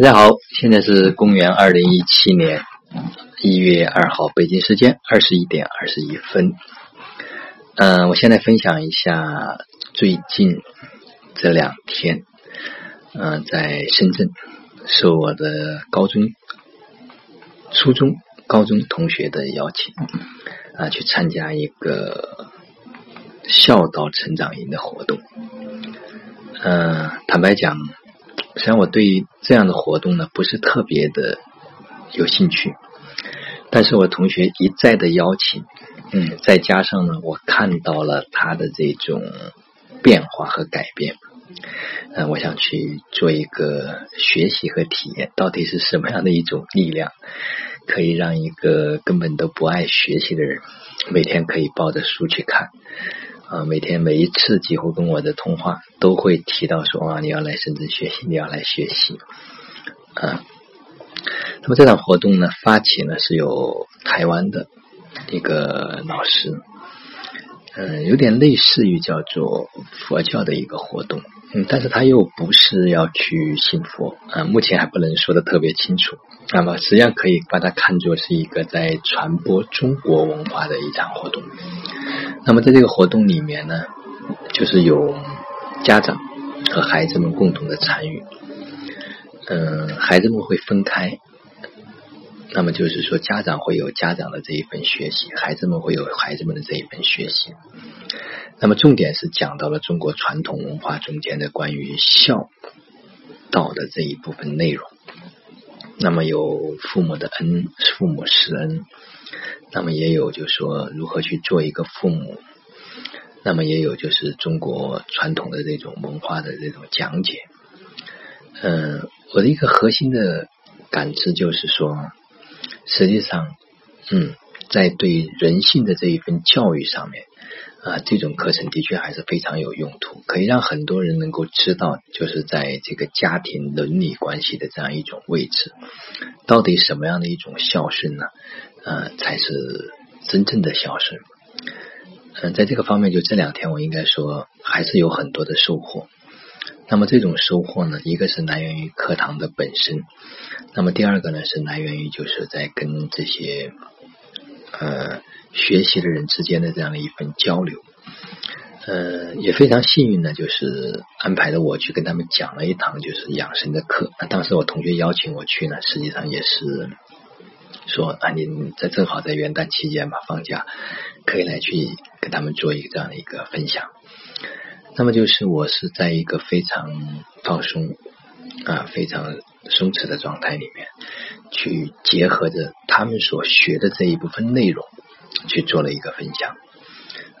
大家好，现在是公元二零一七年一月二号，北京时间二十一点二十一分。嗯，我现在分享一下最近这两天，嗯，在深圳受我的高中、初中、高中同学的邀请，啊，去参加一个孝道成长营的活动。嗯，坦白讲。实际上，我对这样的活动呢不是特别的有兴趣，但是我同学一再的邀请，嗯，再加上呢，我看到了他的这种变化和改变，嗯，我想去做一个学习和体验，到底是什么样的一种力量，可以让一个根本都不爱学习的人，每天可以抱着书去看。啊，每天每一次几乎跟我的通话都会提到说啊，你要来深圳学习，你要来学习啊。那么这场活动呢，发起呢是有台湾的一个老师，嗯，有点类似于叫做佛教的一个活动，嗯，但是他又不是要去信佛啊，目前还不能说的特别清楚。那么实际上可以把它看作是一个在传播中国文化的一场活动。那么在这个活动里面呢，就是有家长和孩子们共同的参与。嗯，孩子们会分开，那么就是说家长会有家长的这一份学习，孩子们会有孩子们的这一份学习。那么重点是讲到了中国传统文化中间的关于孝道的这一部分内容。那么有父母的恩，父母施恩。那么也有，就是说如何去做一个父母。那么也有，就是中国传统的这种文化的这种讲解。嗯，我的一个核心的感知就是说，实际上，嗯，在对人性的这一份教育上面。啊，这种课程的确还是非常有用途，可以让很多人能够知道，就是在这个家庭伦理关系的这样一种位置，到底什么样的一种孝顺呢？呃，才是真正的孝顺。嗯，在这个方面，就这两天我应该说还是有很多的收获。那么这种收获呢，一个是来源于课堂的本身，那么第二个呢是来源于就是在跟这些呃。学习的人之间的这样的一份交流，呃，也非常幸运呢，就是安排的我去跟他们讲了一堂就是养生的课。那当时我同学邀请我去呢，实际上也是说啊，你在正好在元旦期间嘛，放假可以来去跟他们做一个这样的一个分享。那么就是我是在一个非常放松啊，非常松弛的状态里面，去结合着他们所学的这一部分内容。去做了一个分享，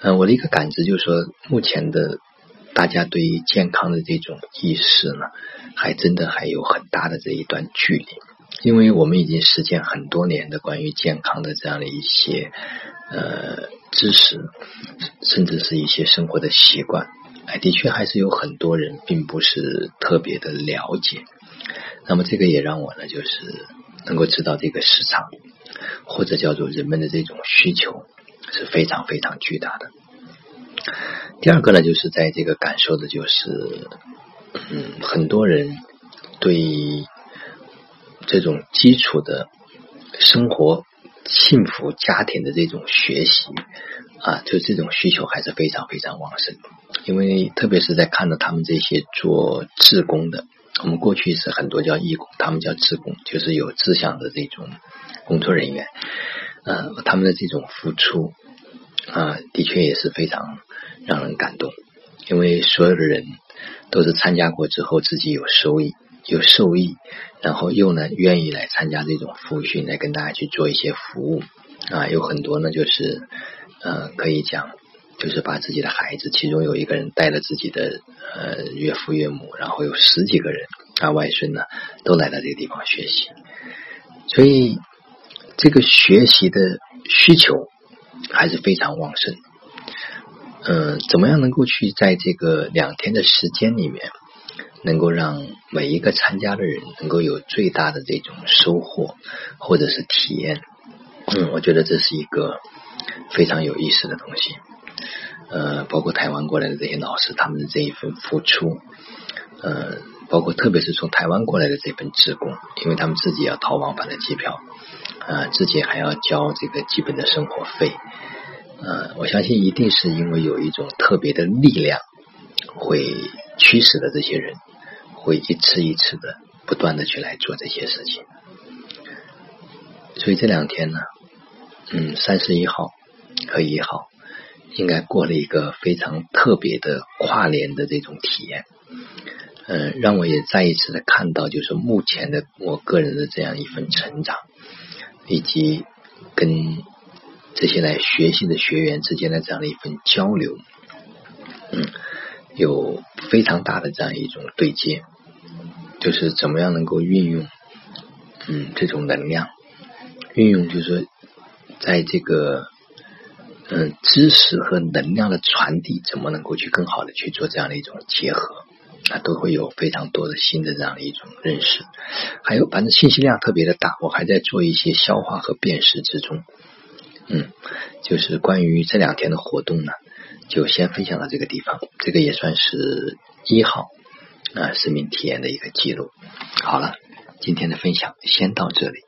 嗯，我的一个感知就是说，目前的大家对于健康的这种意识呢，还真的还有很大的这一段距离，因为我们已经实践很多年的关于健康的这样的一些呃知识，甚至是一些生活的习惯，哎，的确还是有很多人并不是特别的了解，那么这个也让我呢，就是能够知道这个市场。或者叫做人们的这种需求是非常非常巨大的。第二个呢，就是在这个感受的，就是嗯，很多人对这种基础的生活、幸福家庭的这种学习啊，就这种需求还是非常非常旺盛。因为特别是在看到他们这些做志工的，我们过去是很多叫义工，他们叫志工，就是有志向的这种。工作人员，呃，他们的这种付出啊，的确也是非常让人感动。因为所有的人都是参加过之后，自己有收益、有受益，然后又呢愿意来参加这种复训，来跟大家去做一些服务啊。有很多呢，就是呃，可以讲，就是把自己的孩子，其中有一个人带了自己的呃岳父岳母，然后有十几个人啊外孙呢，都来到这个地方学习，所以。这个学习的需求还是非常旺盛。嗯，怎么样能够去在这个两天的时间里面，能够让每一个参加的人能够有最大的这种收获或者是体验？嗯，我觉得这是一个非常有意思的东西。呃，包括台湾过来的这些老师，他们的这一份付出，呃，包括特别是从台湾过来的这份职工，因为他们自己要掏往返的机票，呃，自己还要交这个基本的生活费，呃，我相信一定是因为有一种特别的力量会驱使的这些人，会一次一次的不断的去来做这些事情。所以这两天呢，嗯，三十一号和一号应该过了一个非常特别的跨年的这种体验，嗯，让我也再一次的看到，就是目前的我个人的这样一份成长，以及跟这些来学习的学员之间的这样的一份交流，嗯，有非常大的这样一种对接，就是怎么样能够运用，嗯，这种能量。运用就是，在这个嗯知识和能量的传递，怎么能够去更好的去做这样的一种结合啊，都会有非常多的新的这样的一种认识。还有，反正信息量特别的大，我还在做一些消化和辨识之中。嗯，就是关于这两天的活动呢，就先分享到这个地方。这个也算是一号啊生命体验的一个记录。好了，今天的分享先到这里。